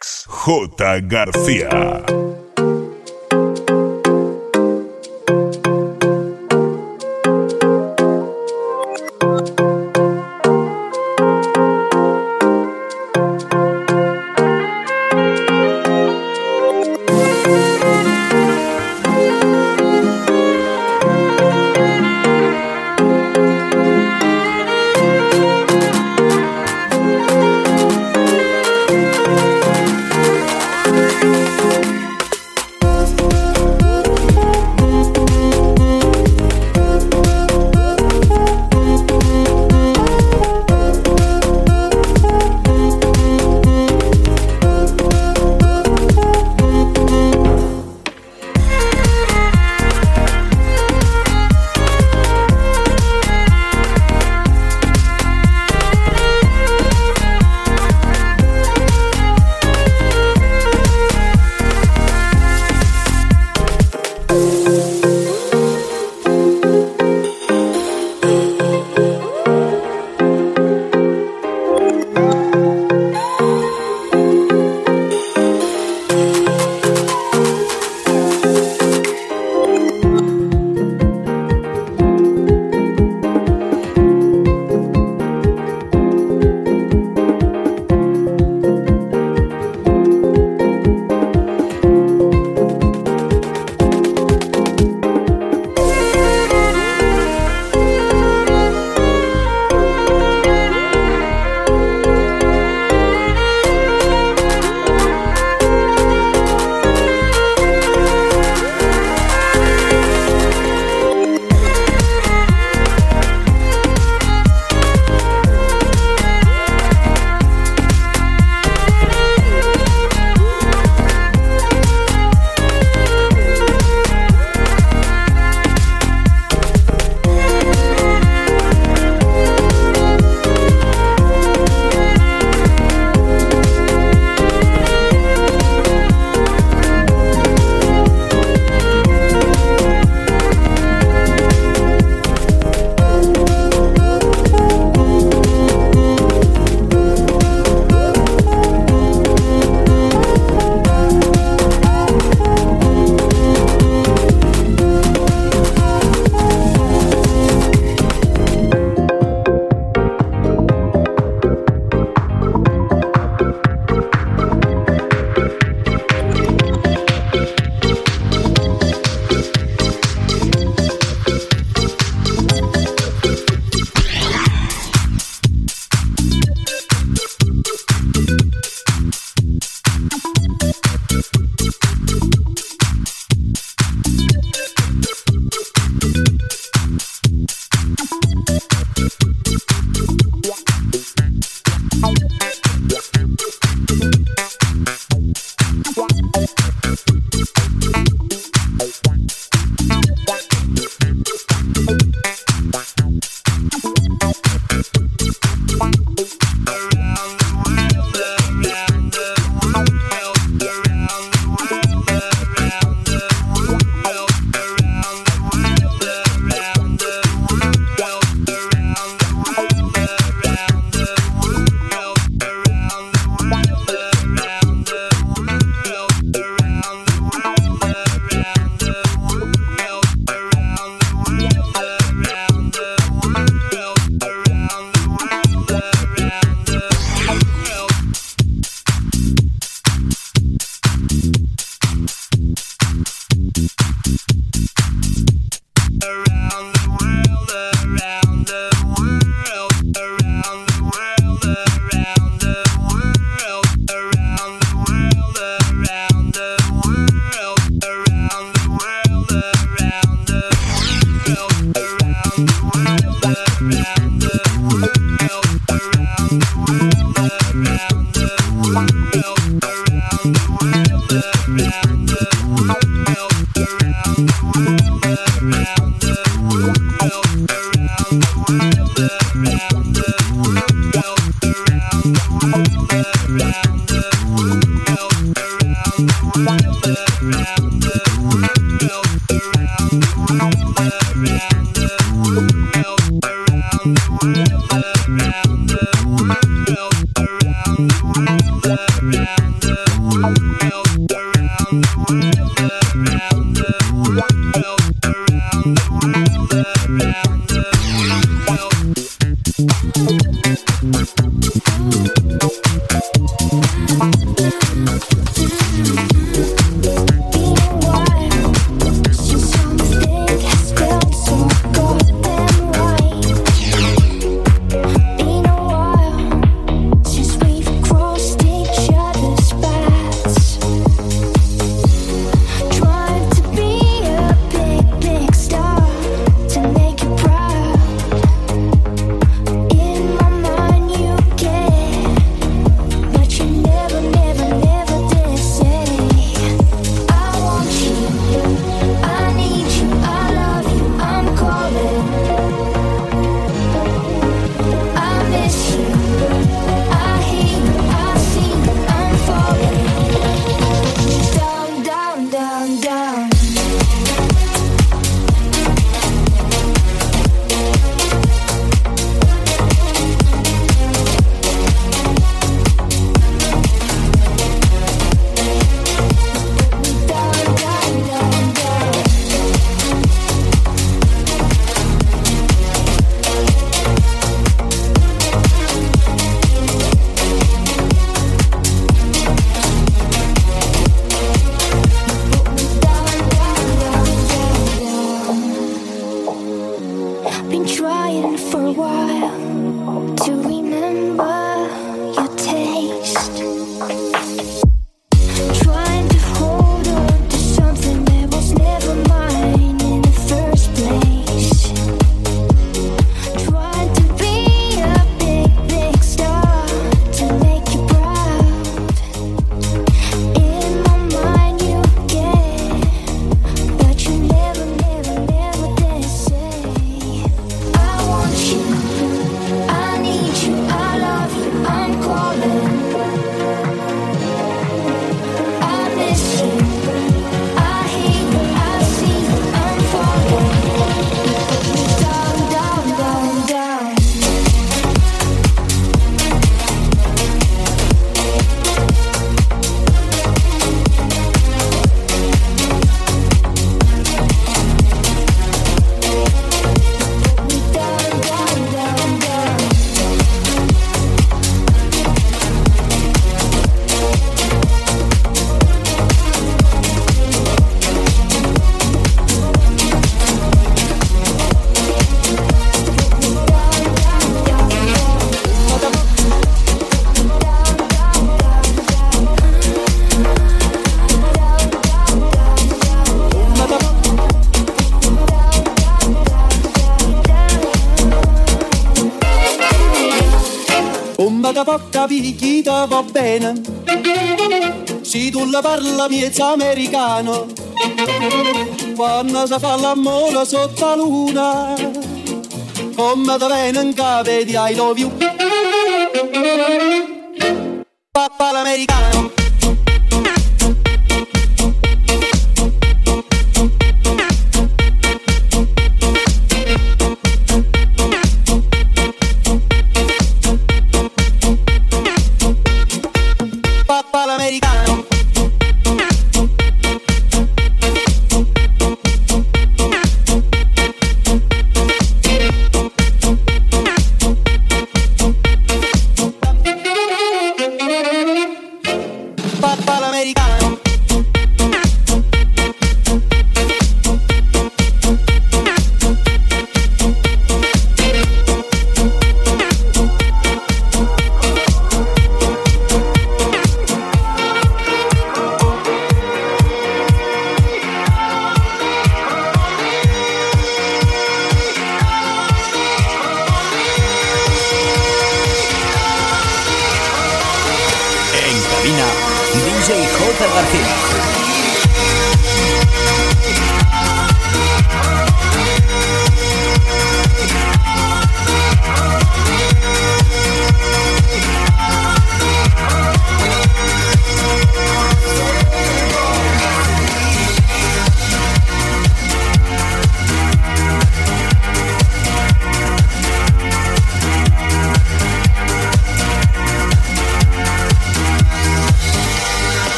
In the mix. J. García. Va bene. Se tu la parla miezza americano, quando si fa l'amore sotto la luna, come da bene in capo di I love you.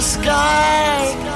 The sky.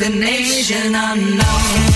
Destination unknown.